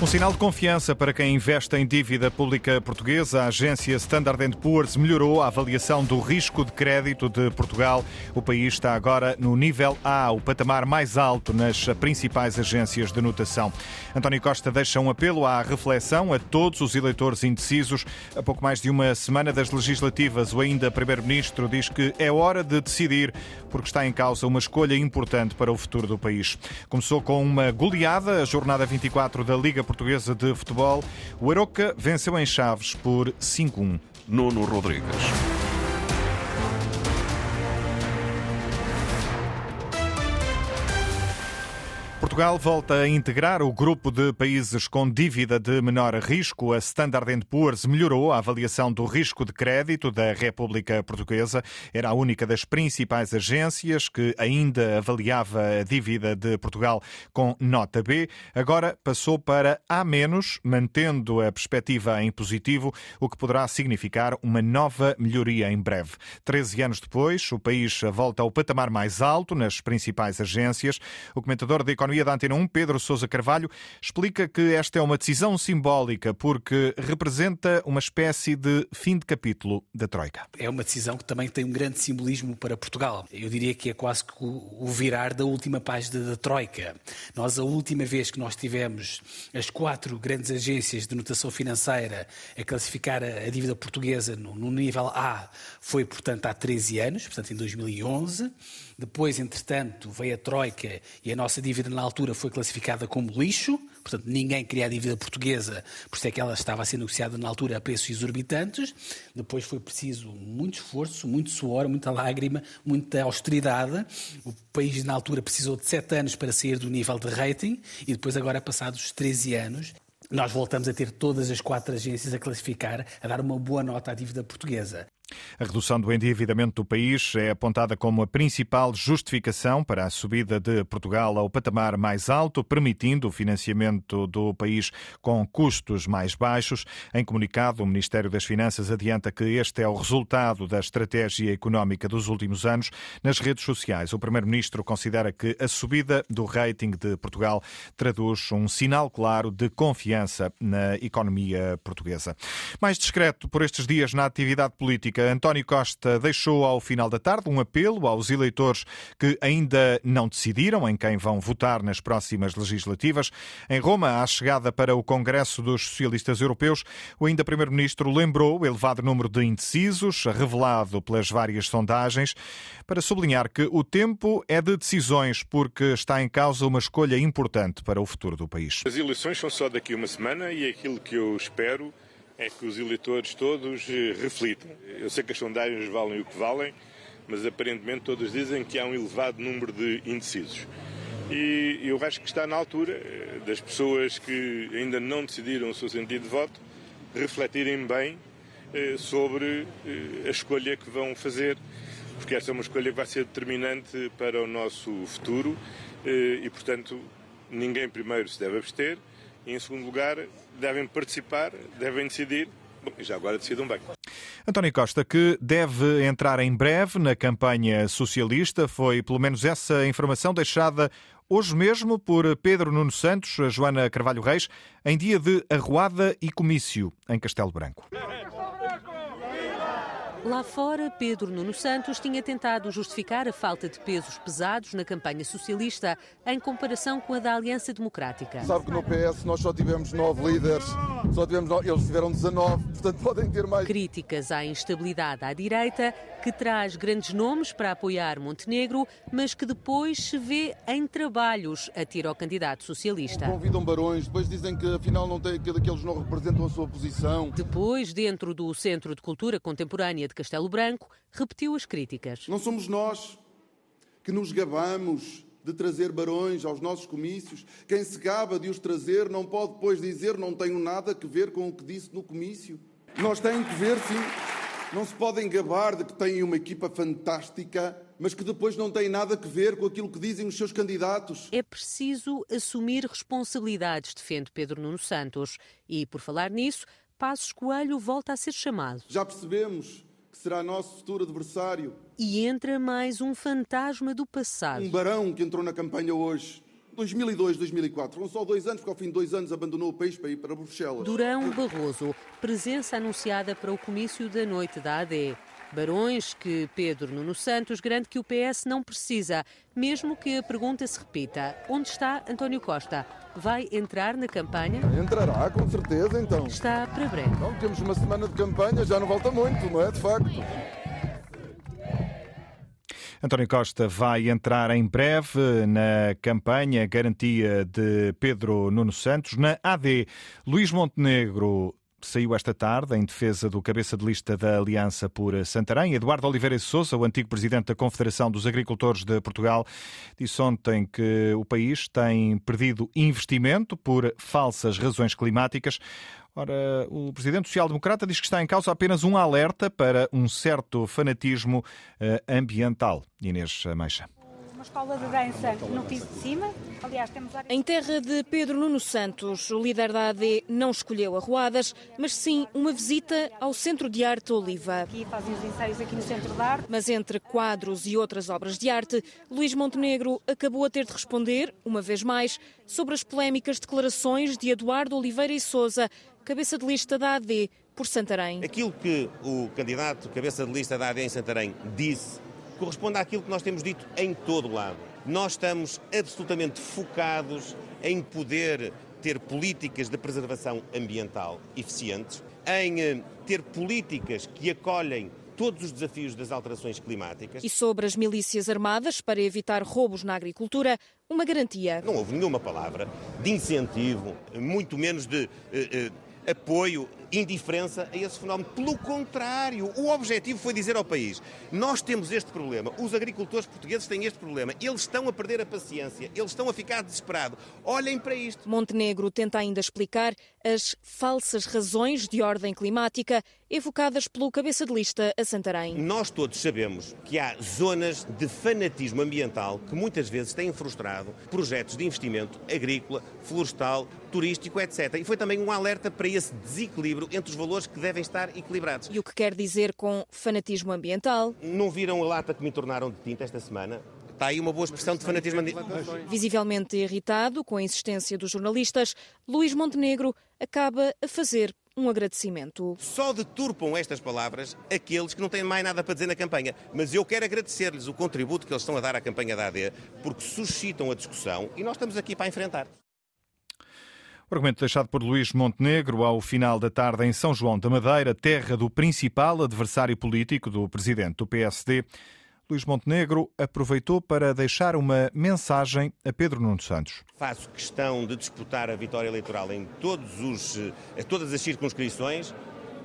Um sinal de confiança para quem investe em dívida pública portuguesa. A agência Standard Poor's melhorou a avaliação do risco de crédito de Portugal. O país está agora no nível A, o patamar mais alto nas principais agências de notação. António Costa deixa um apelo à reflexão a todos os eleitores indecisos. A pouco mais de uma semana das legislativas, o ainda Primeiro-Ministro diz que é hora de decidir, porque está em causa uma escolha importante para o futuro do país. Começou com uma goleada, a jornada 24 da Liga Portuguesa de Futebol. O Aroca venceu em Chaves por 5-1. Nuno Rodrigues. Portugal volta a integrar o grupo de países com dívida de menor risco. A Standard Poor's melhorou a avaliação do risco de crédito da República Portuguesa. Era a única das principais agências que ainda avaliava a dívida de Portugal com nota B. Agora passou para A-, mantendo a perspectiva em positivo, o que poderá significar uma nova melhoria em breve. Treze anos depois, o país volta ao patamar mais alto nas principais agências. O comentador da Economia da Antena 1, Pedro Sousa Carvalho, explica que esta é uma decisão simbólica porque representa uma espécie de fim de capítulo da Troika. É uma decisão que também tem um grande simbolismo para Portugal. Eu diria que é quase que o virar da última página da Troika. Nós, a última vez que nós tivemos as quatro grandes agências de notação financeira a classificar a dívida portuguesa no nível A foi, portanto, há 13 anos, portanto, em 2011. Depois, entretanto, veio a Troika e a nossa dívida na altura foi classificada como lixo, portanto, ninguém queria a dívida portuguesa, por isso é que ela estava a ser negociada na altura a preços exorbitantes. Depois foi preciso muito esforço, muito suor, muita lágrima, muita austeridade. O país, na altura, precisou de sete anos para sair do nível de rating e depois, agora, passados 13 anos, nós voltamos a ter todas as quatro agências a classificar, a dar uma boa nota à dívida portuguesa. A redução do endividamento do país é apontada como a principal justificação para a subida de Portugal ao patamar mais alto, permitindo o financiamento do país com custos mais baixos. Em comunicado, o Ministério das Finanças adianta que este é o resultado da estratégia económica dos últimos anos. Nas redes sociais, o Primeiro-Ministro considera que a subida do rating de Portugal traduz um sinal claro de confiança na economia portuguesa. Mais discreto por estes dias na atividade política, António Costa deixou ao final da tarde um apelo aos eleitores que ainda não decidiram em quem vão votar nas próximas legislativas. Em Roma, à chegada para o Congresso dos Socialistas Europeus, o ainda Primeiro-Ministro lembrou o elevado número de indecisos, revelado pelas várias sondagens, para sublinhar que o tempo é de decisões, porque está em causa uma escolha importante para o futuro do país. As eleições são só daqui a uma semana e é aquilo que eu espero é que os eleitores todos eh, reflitam. Eu sei que as sondagens valem o que valem, mas aparentemente todos dizem que há um elevado número de indecisos. E eu acho que está na altura eh, das pessoas que ainda não decidiram o seu sentido de voto refletirem bem eh, sobre a escolha que vão fazer, porque essa é uma escolha que vai ser determinante para o nosso futuro e, portanto, ninguém primeiro se deve abster e, em segundo lugar, devem participar, devem decidir. E já agora decidam bem. António Costa, que deve entrar em breve na campanha socialista, foi pelo menos essa informação deixada hoje mesmo por Pedro Nuno Santos, Joana Carvalho Reis, em dia de arruada e comício em Castelo Branco. Lá fora, Pedro Nuno Santos tinha tentado justificar a falta de pesos pesados na campanha socialista em comparação com a da Aliança Democrática. Sabe que no PS nós só tivemos nove líderes, só tivemos nove, eles tiveram 19, portanto podem ter mais. Críticas à instabilidade à direita, que traz grandes nomes para apoiar Montenegro, mas que depois se vê em trabalhos, atira ao candidato socialista. Convidam barões, depois dizem que afinal não tem, que eles não representam a sua posição. Depois, dentro do Centro de Cultura Contemporânea de Castelo Branco repetiu as críticas. Não somos nós que nos gabamos de trazer barões aos nossos comícios. Quem se gaba de os trazer não pode depois dizer não tenho nada a ver com o que disse no comício. Nós têm que ver, sim. Não se podem gabar de que têm uma equipa fantástica, mas que depois não têm nada a ver com aquilo que dizem os seus candidatos. É preciso assumir responsabilidades, defende Pedro Nuno Santos. E, por falar nisso, Passos Coelho volta a ser chamado. Já percebemos que será nosso futuro adversário. E entra mais um fantasma do passado. Um barão que entrou na campanha hoje 2002, 2004. Foram só dois anos, porque ao fim de dois anos abandonou o país para ir para Bruxelas. Durão Barroso, presença anunciada para o comício da noite da AD. Barões que Pedro Nuno Santos garante que o PS não precisa, mesmo que a pergunta se repita: onde está António Costa? Vai entrar na campanha? Entrará, com certeza, então. Está para breve. Não, temos uma semana de campanha, já não volta muito, não é? De facto. António Costa vai entrar em breve na campanha garantia de Pedro Nuno Santos. Na AD, Luís Montenegro saiu esta tarde em defesa do cabeça de lista da Aliança por Santarém. Eduardo Oliveira de Sousa, o antigo presidente da Confederação dos Agricultores de Portugal, disse ontem que o país tem perdido investimento por falsas razões climáticas. Ora, o presidente social-democrata diz que está em causa apenas um alerta para um certo fanatismo eh, ambiental. Inês Meixa uma escola de dança no piso de cima. Aliás, temos áreas... Em terra de Pedro Nuno Santos, o líder da AD não escolheu arruadas, mas sim uma visita ao Centro de Arte Oliva. Aqui fazem os ensaios aqui no Centro de Arte. Mas entre quadros e outras obras de arte, Luís Montenegro acabou a ter de responder, uma vez mais, sobre as polémicas declarações de Eduardo Oliveira e Souza, cabeça de lista da AD por Santarém. Aquilo que o candidato cabeça de lista da AD em Santarém disse corresponde àquilo que nós temos dito em todo o lado. Nós estamos absolutamente focados em poder ter políticas de preservação ambiental eficientes, em eh, ter políticas que acolhem todos os desafios das alterações climáticas. E sobre as milícias armadas para evitar roubos na agricultura, uma garantia. Não houve nenhuma palavra de incentivo, muito menos de. Uh, uh, apoio, indiferença a esse fenómeno. Pelo contrário, o objetivo foi dizer ao país: nós temos este problema, os agricultores portugueses têm este problema, eles estão a perder a paciência, eles estão a ficar desesperados. Olhem para isto. Montenegro tenta ainda explicar as falsas razões de ordem climática evocadas pelo cabeça de lista a Santarém. Nós todos sabemos que há zonas de fanatismo ambiental que muitas vezes têm frustrado projetos de investimento agrícola, florestal, turístico, etc. E foi também um alerta para esse desequilíbrio entre os valores que devem estar equilibrados. E o que quer dizer com fanatismo ambiental? Não viram a lata que me tornaram de tinta esta semana? Está aí uma boa expressão de fanatismo. Visivelmente irritado com a insistência dos jornalistas, Luís Montenegro acaba a fazer um agradecimento. Só deturpam estas palavras aqueles que não têm mais nada para dizer na campanha. Mas eu quero agradecer-lhes o contributo que eles estão a dar à campanha da AD, porque suscitam a discussão e nós estamos aqui para enfrentar. O argumento deixado por Luís Montenegro ao final da tarde em São João da Madeira, terra do principal adversário político do presidente do PSD. Luís Montenegro aproveitou para deixar uma mensagem a Pedro Nuno Santos. Faço questão de disputar a vitória eleitoral em todos os, eh, todas as circunscrições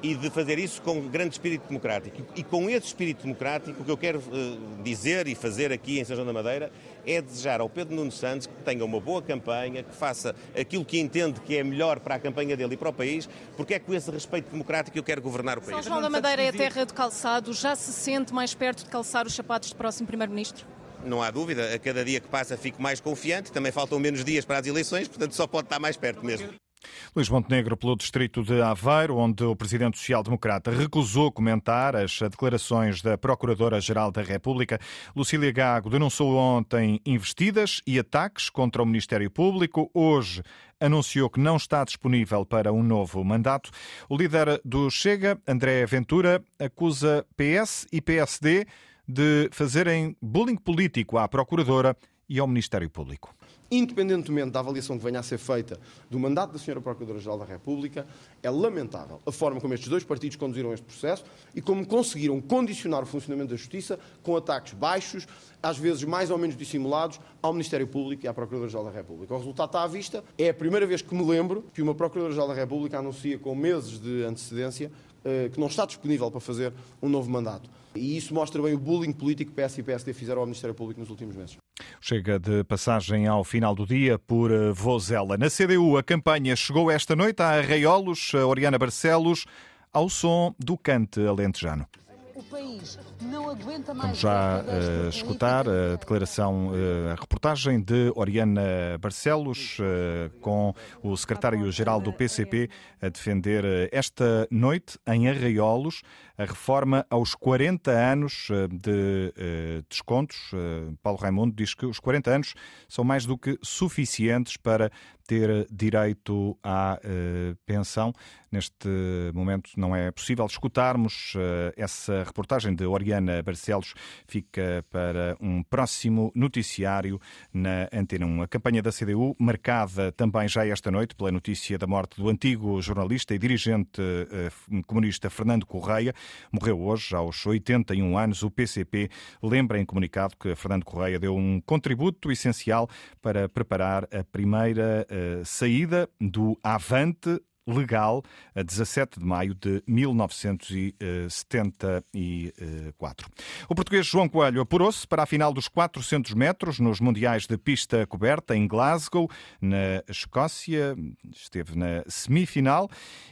e de fazer isso com um grande espírito democrático. E com esse espírito democrático, o que eu quero uh, dizer e fazer aqui em São João da Madeira é desejar ao Pedro Nuno Santos que tenha uma boa campanha, que faça aquilo que entende que é melhor para a campanha dele e para o país, porque é com esse respeito democrático que eu quero governar o país. São João da Madeira é a terra de calçado, já se sente mais perto de calçar os sapatos do próximo Primeiro-Ministro? Não há dúvida, a cada dia que passa fico mais confiante, também faltam menos dias para as eleições, portanto só pode estar mais perto mesmo. Luís Montenegro, pelo distrito de Aveiro, onde o presidente social-democrata recusou comentar as declarações da Procuradora-Geral da República. Lucília Gago denunciou ontem investidas e ataques contra o Ministério Público. Hoje anunciou que não está disponível para um novo mandato. O líder do Chega, André Ventura, acusa PS e PSD de fazerem bullying político à Procuradora e ao Ministério Público independentemente da avaliação que venha a ser feita do mandato da Sra. Procuradora-Geral da República, é lamentável a forma como estes dois partidos conduziram este processo e como conseguiram condicionar o funcionamento da Justiça com ataques baixos, às vezes mais ou menos dissimulados, ao Ministério Público e à Procuradora-Geral da República. O resultado está à vista. É a primeira vez que me lembro que uma Procuradora-Geral da República anuncia com meses de antecedência eh, que não está disponível para fazer um novo mandato. E isso mostra bem o bullying político que PS e PSD fizeram ao Ministério Público nos últimos meses. Chega de passagem ao final do dia por eh, Vozela. Na CDU, a campanha chegou esta noite a Arraiolos, a Oriana Barcelos, ao som do cante alentejano. Vamos já uh, escutar a declaração, uh, a reportagem de Oriana Barcelos uh, com o secretário-geral do PCP a defender esta noite em Arraiolos a reforma aos 40 anos de descontos. Paulo Raimundo diz que os 40 anos são mais do que suficientes para ter direito à uh, pensão. Neste momento não é possível escutarmos uh, essa reportagem de Oriana Barcelos. Fica para um próximo noticiário na Antena 1. A campanha da CDU, marcada também já esta noite pela notícia da morte do antigo jornalista e dirigente uh, comunista Fernando Correia, morreu hoje aos 81 anos. O PCP lembra em comunicado que Fernando Correia deu um contributo essencial para preparar a primeira saída do Avante legal a 17 de maio de 1974. O português João Coelho apurou-se para a final dos 400 metros nos Mundiais de Pista Coberta em Glasgow, na Escócia. Esteve na semifinal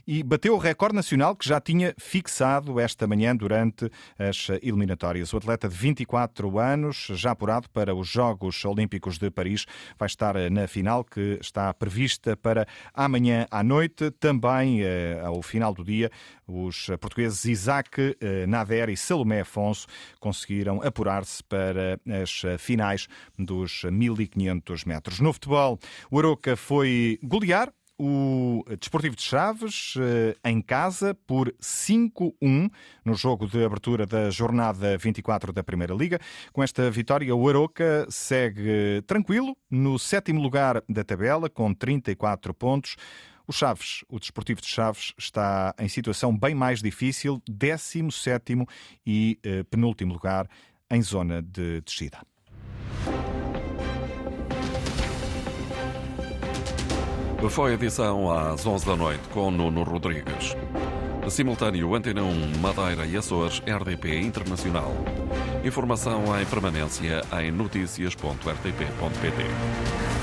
e bateu o recorde nacional que já tinha fixado esta manhã durante as eliminatórias. O atleta de 24 anos, já apurado para os Jogos Olímpicos de Paris, vai estar na final que está prevista para amanhã à noite também eh, ao final do dia, os portugueses Isaac eh, Nader e Salomé Afonso conseguiram apurar-se para as finais dos 1500 metros. No futebol, o Aroca foi golear o Desportivo de Chaves eh, em casa por 5-1 no jogo de abertura da jornada 24 da Primeira Liga. Com esta vitória, o Aroca segue tranquilo no sétimo lugar da tabela com 34 pontos. O Chaves, o Desportivo de Chaves, está em situação bem mais difícil, 17 e eh, penúltimo lugar em zona de descida. Foi a edição às 11 da noite com Nuno Rodrigues. Simultâneo Antena 1, Madeira e Açores, RDP Internacional. Informação em permanência em notícias.rtp.pt.